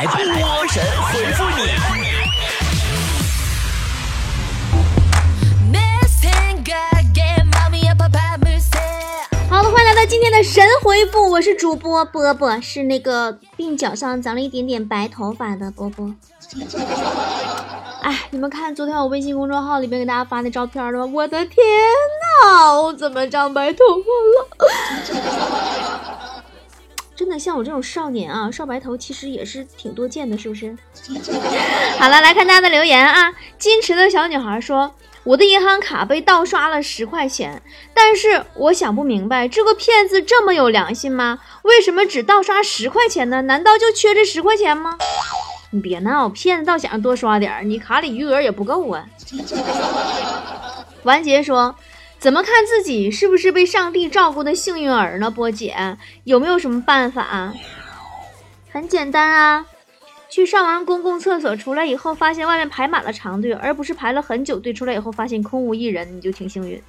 来波神回复你。好的，欢迎来到今天的神回复，我是主播波波，是那个鬓角上长了一点点白头发的波波。哎，你们看昨天我微信公众号里面给大家发那照片了吗？我的天呐，我怎么长白头发了？真的像我这种少年啊，少白头其实也是挺多见的，是不是？好了，来看大家的留言啊。矜持的小女孩说：“我的银行卡被盗刷了十块钱，但是我想不明白，这个骗子这么有良心吗？为什么只盗刷十块钱呢？难道就缺这十块钱吗？”你别闹，骗子倒想多刷点儿，你卡里余额也不够啊。完结说。怎么看自己是不是被上帝照顾的幸运儿呢？波姐有没有什么办法？很简单啊，去上完公共厕所出来以后，发现外面排满了长队，而不是排了很久队出来以后发现空无一人，你就挺幸运。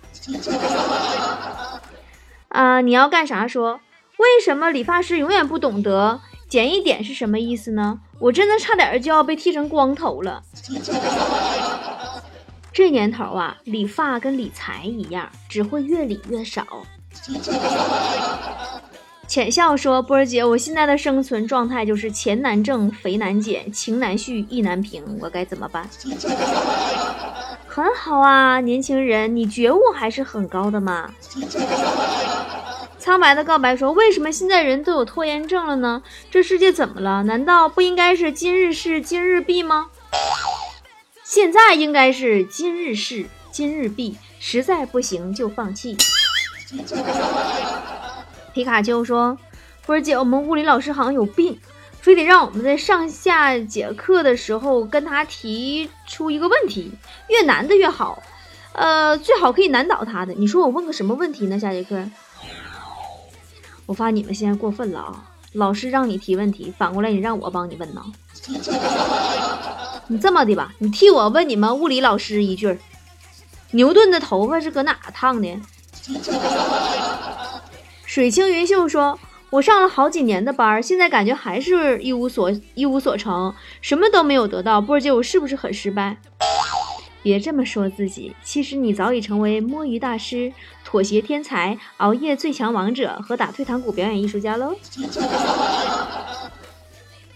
啊，你要干啥？说为什么理发师永远不懂得剪一点是什么意思呢？我真的差点就要被剃成光头了。这年头啊，理发跟理财一样，只会越理越少。浅笑说：“波儿姐，我现在的生存状态就是钱难挣，肥难减，情难续，意难平，我该怎么办？” 很好啊，年轻人，你觉悟还是很高的嘛。苍白的告白说：“为什么现在人都有拖延症了呢？这世界怎么了？难道不应该是今日事今日毕吗？”现在应该是今日事今日毕，实在不行就放弃。皮卡丘说：“波儿姐，我们物理老师好像有病，非得让我们在上下节课的时候跟他提出一个问题，越难的越好，呃，最好可以难倒他的。你说我问个什么问题呢？下节课？我发现你们现在过分了啊！老师让你提问题，反过来你让我帮你问呢？”你这么的吧，你替我问你们物理老师一句：牛顿的头发是搁哪烫的？水清云秀说：“我上了好几年的班，现在感觉还是一无所一无所成，什么都没有得到。波儿姐，我是不是很失败？别这么说自己，其实你早已成为摸鱼大师、妥协天才、熬夜最强王者和打退堂鼓表演艺术家喽。”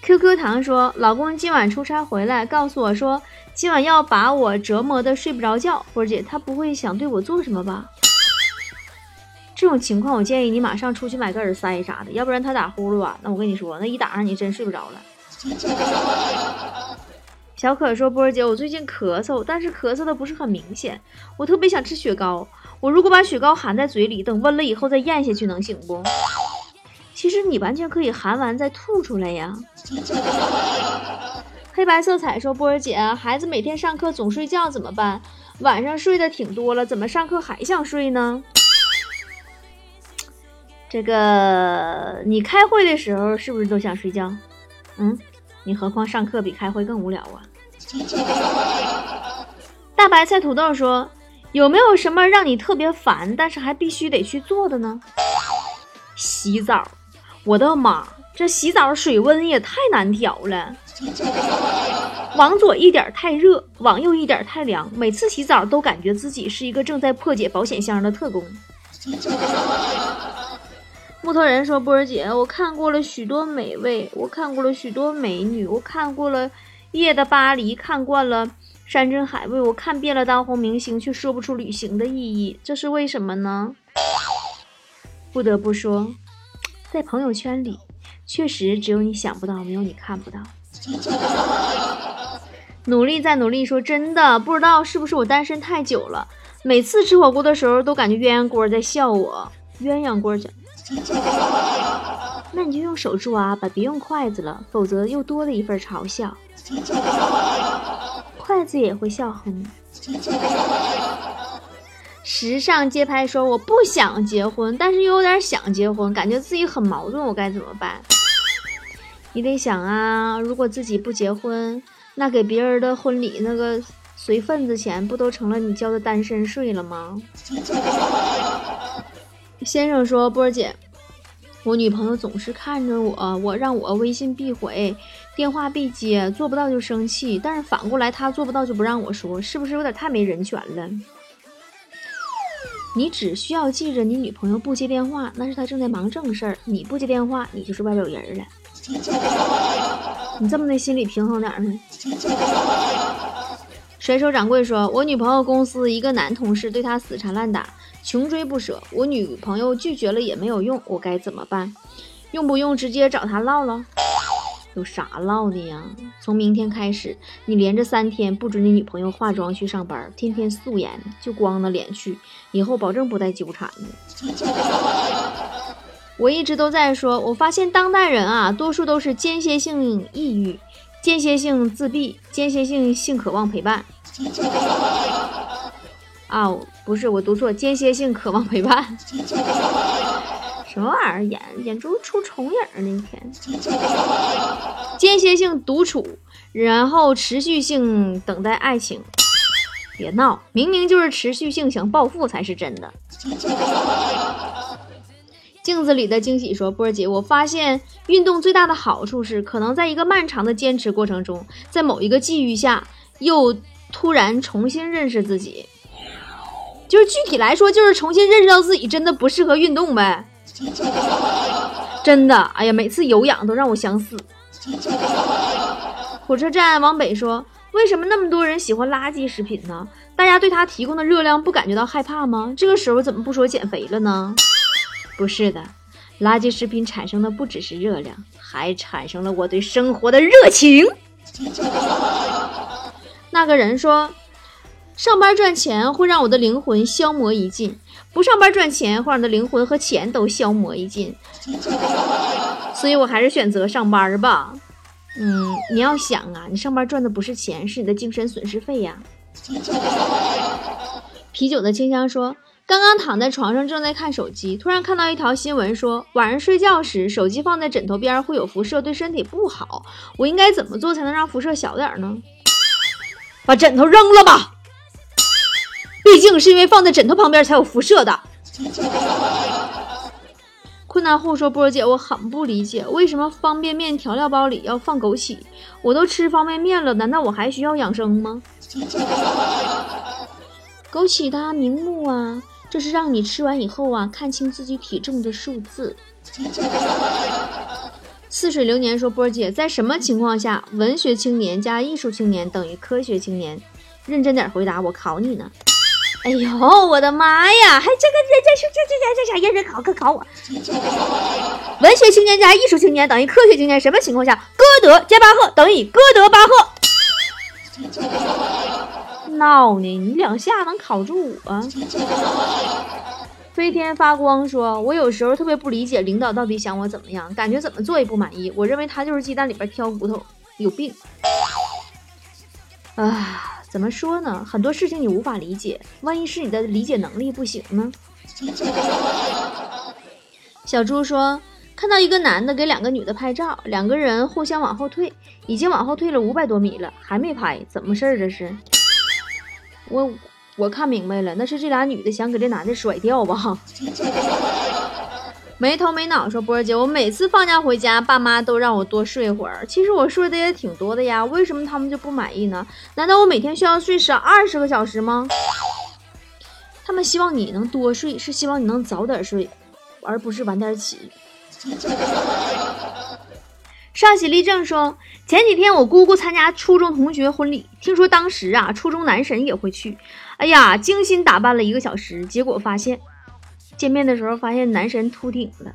QQ 糖说：“老公今晚出差回来，告诉我说今晚要把我折磨的睡不着觉。波儿姐，他不会想对我做什么吧？这种情况，我建议你马上出去买个耳塞啥的，要不然他打呼噜啊，那我跟你说，那一打上你真睡不着了。”小可说：“波儿姐，我最近咳嗽，但是咳嗽的不是很明显，我特别想吃雪糕。我如果把雪糕含在嘴里，等温了以后再咽下去，能行不？”其实你完全可以含完再吐出来呀。黑白色彩说：“波儿姐，孩子每天上课总睡觉怎么办？晚上睡的挺多了，怎么上课还想睡呢？”这个你开会的时候是不是都想睡觉？嗯，你何况上课比开会更无聊啊。大白菜土豆说：“有没有什么让你特别烦，但是还必须得去做的呢？”洗澡。我的妈，这洗澡水温也太难调了，往左一点太热，往右一点太凉。每次洗澡都感觉自己是一个正在破解保险箱的特工。木头人说：“波儿姐，我看过了许多美味，我看过了许多美女，我看过了夜的巴黎，看惯了山珍海味，我看遍了当红明星，却说不出旅行的意义，这是为什么呢？”不得不说。在朋友圈里，确实只有你想不到，没有你看不到。努力再努力，说真的，不知道是不是我单身太久了，每次吃火锅的时候都感觉鸳鸯锅在笑我。鸳鸯锅讲，那你就用手抓吧，别用筷子了，否则又多了一份嘲笑。筷子也会笑哼。时尚街拍说：“我不想结婚，但是又有点想结婚，感觉自己很矛盾，我该怎么办？”你得想啊，如果自己不结婚，那给别人的婚礼那个随份子钱，不都成了你交的单身税了吗？先生说：“波儿姐，我女朋友总是看着我，我让我微信必回，电话必接，做不到就生气，但是反过来她做不到就不让我说，是不是有点太没人权了？你只需要记着，你女朋友不接电话，那是她正在忙正事儿；你不接电话，你就是外边有人了。你这么的心理平衡点儿呢？甩手掌柜说：“我女朋友公司一个男同事对她死缠烂打，穷追不舍。我女朋友拒绝了也没有用，我该怎么办？用不用直接找他唠唠？有啥唠的呀？从明天开始，你连着三天不准你女朋友化妆去上班，天天素颜，就光着脸去，以后保证不带纠缠的。”我一直都在说，我发现当代人啊，多数都是间歇性抑郁、间歇性自闭、间歇性性渴望陪伴。啊，不是我读错，间歇性渴望陪伴。什么玩意儿？眼眼珠出重影那天。间歇性独处，然后持续性等待爱情。别闹，明明就是持续性想暴富才是真的。镜子里的惊喜说：“波儿姐，我发现运动最大的好处是，可能在一个漫长的坚持过程中，在某一个际遇下，又突然重新认识自己。就是具体来说，就是重新认识到自己真的不适合运动呗。真的，哎呀，每次有氧都让我想死。”火车站往北说：“为什么那么多人喜欢垃圾食品呢？大家对它提供的热量不感觉到害怕吗？这个时候怎么不说减肥了呢？”不是的，垃圾食品产生的不只是热量，还产生了我对生活的热情。那个人说，上班赚钱会让我的灵魂消磨一尽，不上班赚钱会让你的灵魂和钱都消磨一尽。所以我还是选择上班吧。嗯，你要想啊，你上班赚的不是钱，是你的精神损失费呀。啤酒的清香说。刚刚躺在床上正在看手机，突然看到一条新闻说，晚上睡觉时手机放在枕头边会有辐射，对身体不好。我应该怎么做才能让辐射小点呢？把枕头扔了吧，毕竟是因为放在枕头旁边才有辐射的。困难户说：“波儿姐，我很不理解，为什么方便面调料包里要放枸杞？我都吃方便面了，难道我还需要养生吗？” 枸杞它明目啊。这是让你吃完以后啊，看清自己体重的数字。似水流年说：“波儿姐，在什么情况下，文学青年加艺术青年等于科学青年？认真点回答，我考你呢。”哎呦，我的妈呀！还这个这这这这这这啥认真考？可考我？文学青年加艺术青年等于科学青年？什么情况下，歌德加巴赫等于歌德巴赫？闹呢？你两下能考住我？飞天发光说：“我有时候特别不理解领导到底想我怎么样，感觉怎么做也不满意。我认为他就是鸡蛋里边挑骨头，有病。”啊，怎么说呢？很多事情你无法理解，万一是你的理解能力不行呢？小猪说：“看到一个男的给两个女的拍照，两个人互相往后退，已经往后退了五百多米了，还没拍，怎么事儿？这是？”我我看明白了，那是这俩女的想给这男的甩掉吧？没头没脑说波儿姐，我每次放假回家，爸妈都让我多睡会儿。其实我睡的也挺多的呀，为什么他们就不满意呢？难道我每天需要睡十二十个小时吗？他们希望你能多睡，是希望你能早点睡，而不是晚点起。上喜立正说。前几天我姑姑参加初中同学婚礼，听说当时啊，初中男神也会去。哎呀，精心打扮了一个小时，结果发现见面的时候发现男神秃顶了，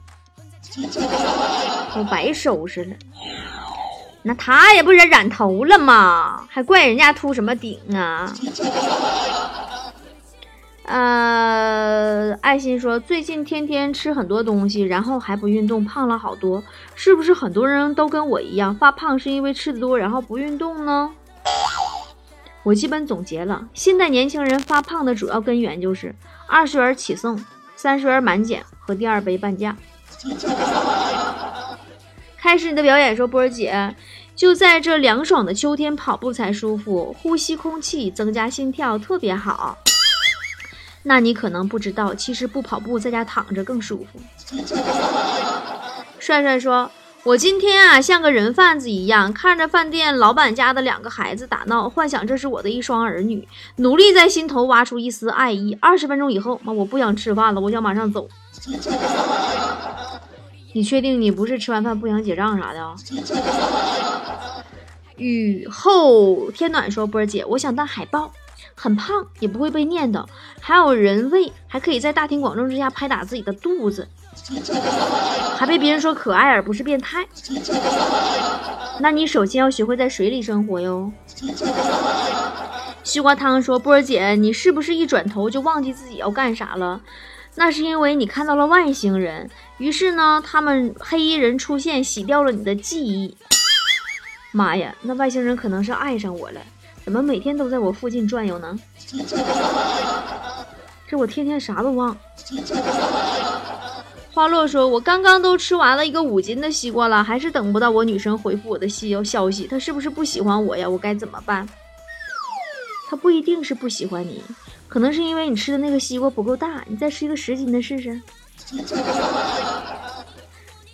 都白收拾了。那他也不是染头了吗？还怪人家秃什么顶啊？呃，爱心说最近天天吃很多东西，然后还不运动，胖了好多。是不是很多人都跟我一样发胖，是因为吃的多，然后不运动呢？我基本总结了，现在年轻人发胖的主要根源就是二十元起送、三十元满减和第二杯半价。开始你的表演，说波儿姐，就在这凉爽的秋天跑步才舒服，呼吸空气增加心跳，特别好。那你可能不知道，其实不跑步，在家躺着更舒服。帅帅说：“我今天啊，像个人贩子一样，看着饭店老板家的两个孩子打闹，幻想这是我的一双儿女，努力在心头挖出一丝爱意。二十分钟以后，妈，我不想吃饭了，我想马上走。你确定你不是吃完饭不想结账啥的？雨后天暖说：“波儿姐，我想当海豹，很胖也不会被念叨，还有人喂，还可以在大庭广众之下拍打自己的肚子。”还被别人说可爱而不是变态，那你首先要学会在水里生活哟。西瓜汤说：“波儿姐，你是不是一转头就忘记自己要干啥了？那是因为你看到了外星人，于是呢，他们黑衣人出现，洗掉了你的记忆。妈呀，那外星人可能是爱上我了，怎么每天都在我附近转悠呢？这我天天啥都忘。”花落说：“我刚刚都吃完了一个五斤的西瓜了，还是等不到我女生回复我的西游消息，她是不是不喜欢我呀？我该怎么办？她不一定是不喜欢你，可能是因为你吃的那个西瓜不够大，你再吃一个十斤的试试。”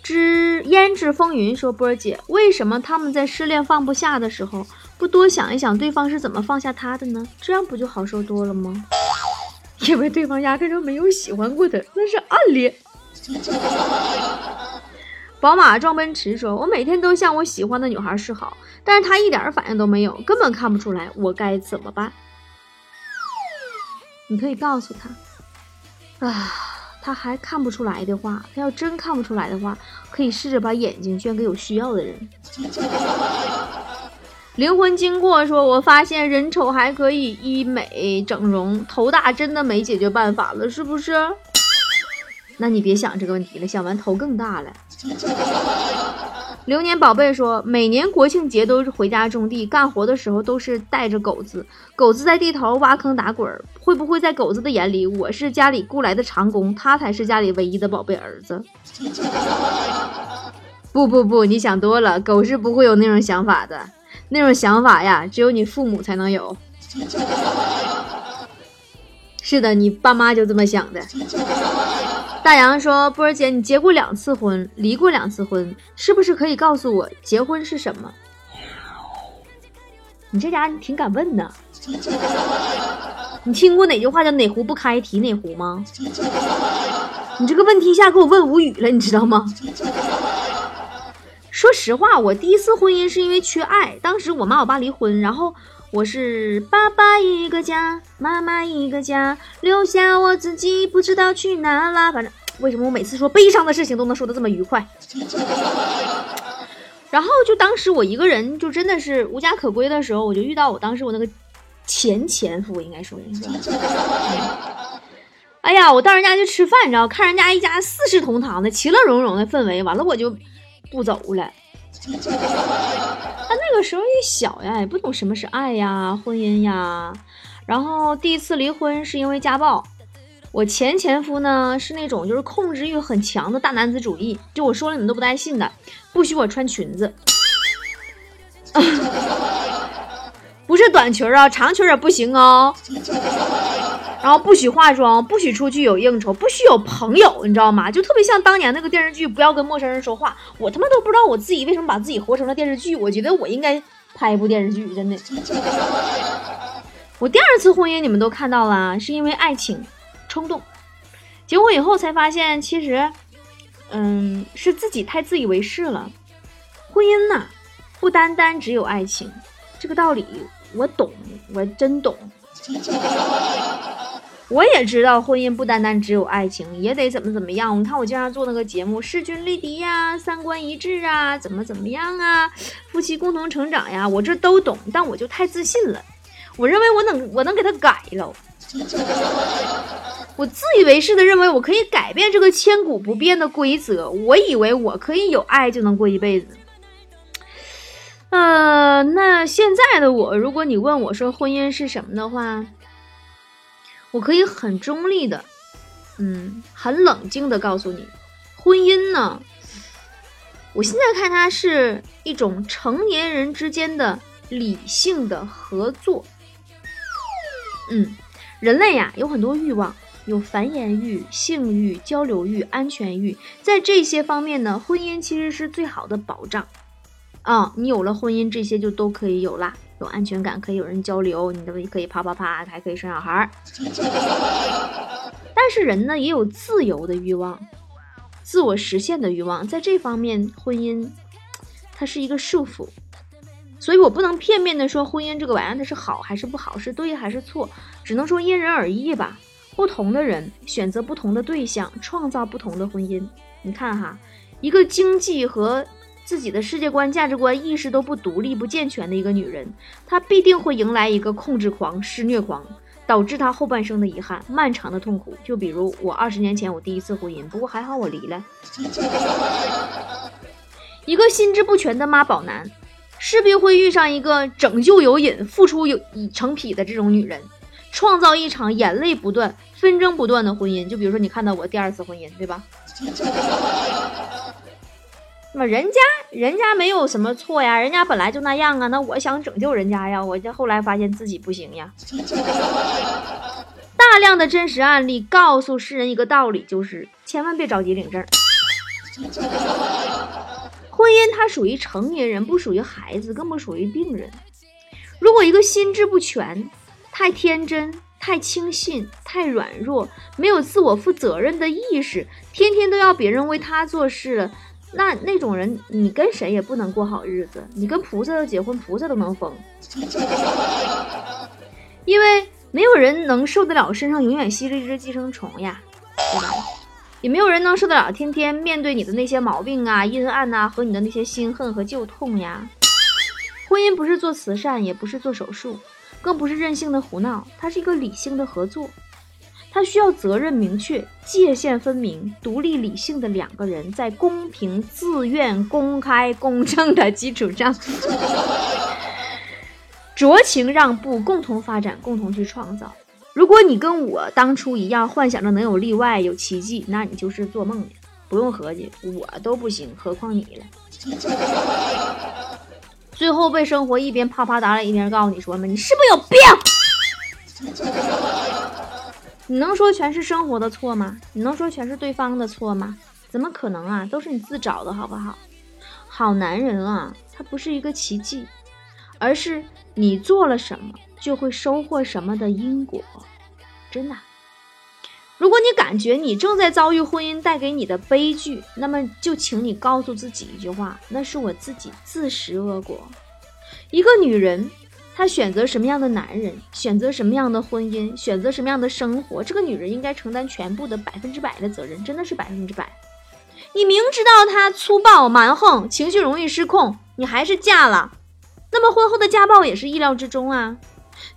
之胭脂风云说：“波儿姐，为什么他们在失恋放不下的时候，不多想一想对方是怎么放下他的呢？这样不就好受多了吗？因为对方压根就没有喜欢过他，那是暗恋。” 宝马撞奔驰说：“我每天都向我喜欢的女孩示好，但是她一点反应都没有，根本看不出来，我该怎么办？”你可以告诉她，啊，她还看不出来的话，她要真看不出来的话，可以试着把眼睛捐给有需要的人。灵魂经过说：“我发现人丑还可以医美整容，头大真的没解决办法了，是不是？”那你别想这个问题了，想完头更大了。流年宝贝说，每年国庆节都是回家种地，干活的时候都是带着狗子，狗子在地头挖坑打滚儿。会不会在狗子的眼里，我是家里雇来的长工，他才是家里唯一的宝贝儿子？不不不，你想多了，狗是不会有那种想法的，那种想法呀，只有你父母才能有。是的，你爸妈就这么想的。大洋说：“波儿姐，你结过两次婚，离过两次婚，是不是可以告诉我结婚是什么？”你这家你挺敢问的。你听过哪句话叫“哪壶不开提哪壶”吗？你这个问题一下给我问无语了，你知道吗？说实话，我第一次婚姻是因为缺爱，当时我妈我爸离婚，然后我是爸爸一个家，妈妈一个家，留下我自己不知道去哪了，反正。为什么我每次说悲伤的事情都能说的这么愉快？然后就当时我一个人就真的是无家可归的时候，我就遇到我当时我那个前前夫，应该说是？哎呀，我到人家去吃饭，你知道，看人家一家四世同堂的其乐融融的氛围，完了我就不走了。他那个时候也小呀，也不懂什么是爱呀、婚姻呀。然后第一次离婚是因为家暴。我前前夫呢是那种就是控制欲很强的大男子主义，就我说了你们都不带信的，不许我穿裙子，不是短裙啊，长裙也不行哦。然后不许化妆，不许出去有应酬，不许有朋友，你知道吗？就特别像当年那个电视剧《不要跟陌生人说话》，我他妈都不知道我自己为什么把自己活成了电视剧，我觉得我应该拍一部电视剧，真的。我第二次婚姻你们都看到了，是因为爱情。冲动，结婚以后才发现，其实，嗯，是自己太自以为是了。婚姻呐，不单单只有爱情，这个道理我懂，我真懂。我也知道，婚姻不单单只有爱情，也得怎么怎么样。你看我经常做那个节目，势均力敌呀，三观一致啊，怎么怎么样啊，夫妻共同成长呀，我这都懂，但我就太自信了。我认为我能，我能给他改了。我自以为是的认为我可以改变这个千古不变的规则，我以为我可以有爱就能过一辈子。呃，那现在的我，如果你问我说婚姻是什么的话，我可以很中立的，嗯，很冷静的告诉你，婚姻呢，我现在看它是一种成年人之间的理性的合作。嗯，人类呀有很多欲望。有繁衍欲、性欲、交流欲、安全欲，在这些方面呢，婚姻其实是最好的保障。啊，你有了婚姻，这些就都可以有啦，有安全感，可以有人交流，你都可以啪啪啪，还可以生小孩儿。但是人呢，也有自由的欲望，自我实现的欲望，在这方面，婚姻它是一个束缚。所以我不能片面的说婚姻这个玩意儿它是好还是不好，是对还是错，只能说因人而异吧。不同的人选择不同的对象，创造不同的婚姻。你看哈，一个经济和自己的世界观、价值观、意识都不独立、不健全的一个女人，她必定会迎来一个控制狂、施虐狂，导致她后半生的遗憾、漫长的痛苦。就比如我二十年前我第一次婚姻，不过还好我离了。一个心智不全的妈宝男。势必会遇上一个拯救有瘾、付出有已成癖的这种女人，创造一场眼泪不断、纷争不断的婚姻。就比如说，你看到我第二次婚姻，对吧？那么人家人家没有什么错呀，人家本来就那样啊。那我想拯救人家呀，我这后来发现自己不行呀。大量的真实案例告诉世人一个道理，就是千万别着急领证。婚姻它属于成年人，不属于孩子，更不属于病人。如果一个心智不全、太天真、太轻信、太软弱、没有自我负责任的意识，天天都要别人为他做事，那那种人，你跟谁也不能过好日子。你跟菩萨要结婚，菩萨都能疯，因为没有人能受得了身上永远吸着一只寄生虫呀，对吧？也没有人能受得了天天面对你的那些毛病啊、阴暗呐，和你的那些心恨和旧痛呀。婚姻不是做慈善，也不是做手术，更不是任性的胡闹，它是一个理性的合作。他需要责任明确、界限分明、独立理性的两个人，在公平、自愿、公开、公正的基础上，酌情让步，共同发展，共同去创造。如果你跟我当初一样幻想着能有例外、有奇迹，那你就是做梦呢。不用合计，我都不行，何况你了。最后被生活一边啪啪打脸，一边告诉你说嘛，你是不是有病？你能说全是生活的错吗？你能说全是对方的错吗？怎么可能啊？都是你自找的，好不好？好男人啊，他不是一个奇迹，而是你做了什么。就会收获什么的因果，真的。如果你感觉你正在遭遇婚姻带给你的悲剧，那么就请你告诉自己一句话：那是我自己自食恶果。一个女人，她选择什么样的男人，选择什么样的婚姻，选择什么样的生活，这个女人应该承担全部的百分之百的责任，真的是百分之百。你明知道他粗暴蛮横，情绪容易失控，你还是嫁了，那么婚后的家暴也是意料之中啊。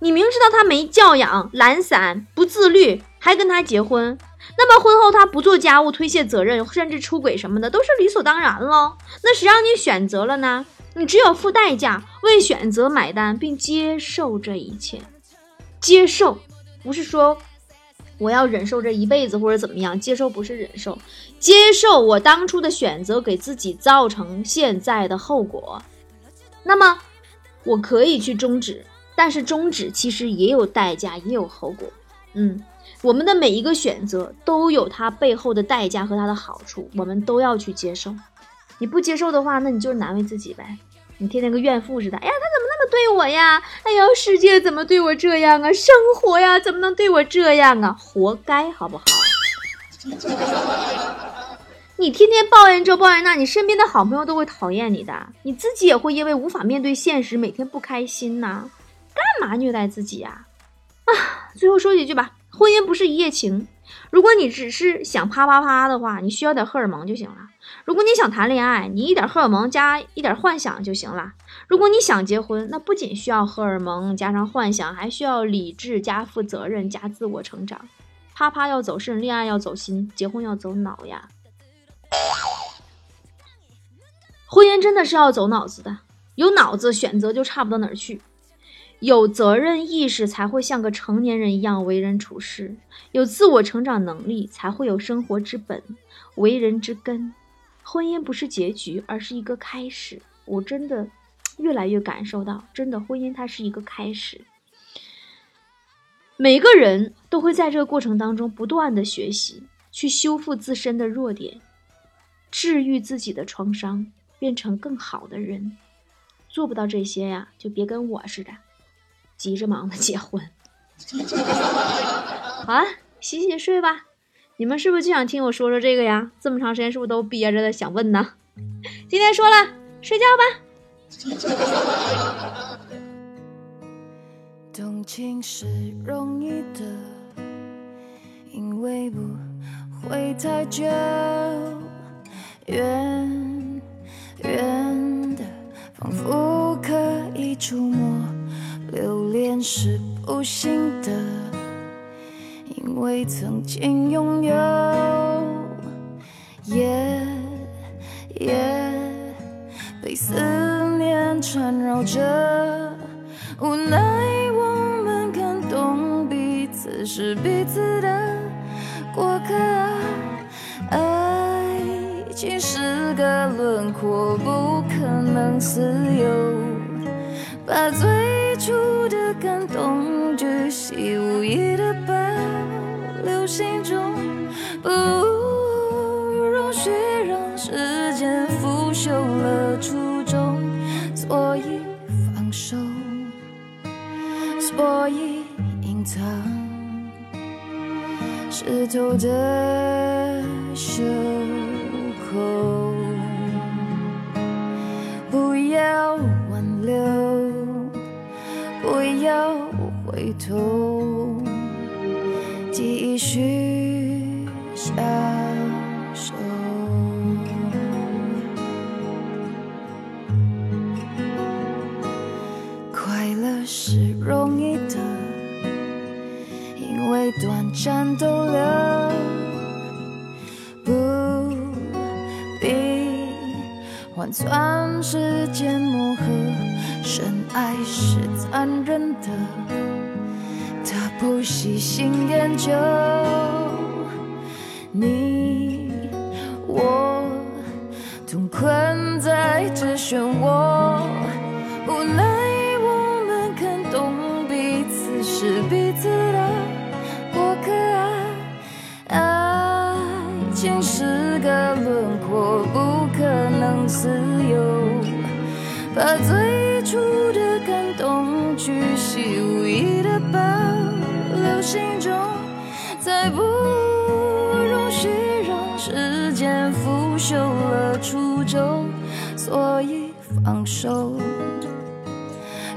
你明知道他没教养、懒散、不自律，还跟他结婚，那么婚后他不做家务、推卸责任，甚至出轨什么的，都是理所当然喽。那谁让你选择了呢？你只有付代价，为选择买单，并接受这一切。接受不是说我要忍受这一辈子或者怎么样，接受不是忍受，接受我当初的选择给自己造成现在的后果。那么我可以去终止。但是终止其实也有代价，也有后果。嗯，我们的每一个选择都有它背后的代价和它的好处，我们都要去接受。你不接受的话，那你就是难为自己呗。你天天跟怨妇似的，哎呀，他怎么那么对我呀？哎呦，世界怎么对我这样啊？生活呀，怎么能对我这样啊？活该，好不好？你天天抱怨这抱怨那，你身边的好朋友都会讨厌你的，你自己也会因为无法面对现实，每天不开心呐。干嘛虐待自己呀？啊！最后说几句吧，婚姻不是一夜情。如果你只是想啪啪啪的话，你需要点荷尔蒙就行了。如果你想谈恋爱，你一点荷尔蒙加一点幻想就行了。如果你想结婚，那不仅需要荷尔蒙加上幻想，还需要理智加负责任加自我成长。啪啪要走肾，恋爱要走心，结婚要走脑呀。婚姻真的是要走脑子的，有脑子选择就差不到哪儿去。有责任意识才会像个成年人一样为人处事，有自我成长能力才会有生活之本、为人之根。婚姻不是结局，而是一个开始。我真的越来越感受到，真的婚姻它是一个开始。每个人都会在这个过程当中不断的学习，去修复自身的弱点，治愈自己的创伤，变成更好的人。做不到这些呀，就别跟我似的，急着忙的结婚。好了，洗洗睡吧。你们是不是就想听我说说这个呀？这么长时间是不是都憋着的想问呢？今天说了，睡觉吧。动情是容易的，因为不会太久。远远的，仿佛可以触摸。留恋是不幸的，为曾经拥有。夜夜被思念缠绕着，无奈我们感动彼。此是彼此的过客，爱情是个轮廓，不可能自由。把最初的感动巨细无遗的保心中，不容许让时间腐朽了初衷，所以放手，所以隐藏。湿透的袖口，不要挽留，不要回头，是容易的。因为短暂逗留，不必换算时间磨合。深爱是残忍的，他不细心研究。你我同困在这漩涡，无奈自由。把最初的感动，巨细无遗的保留心中，再不容许让时间腐朽了初衷。所以放手，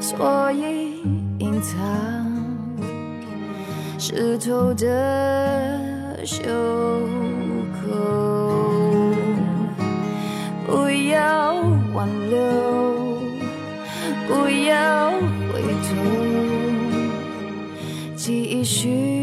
所以隐藏，湿透的袖。要挽留，不要回头，继续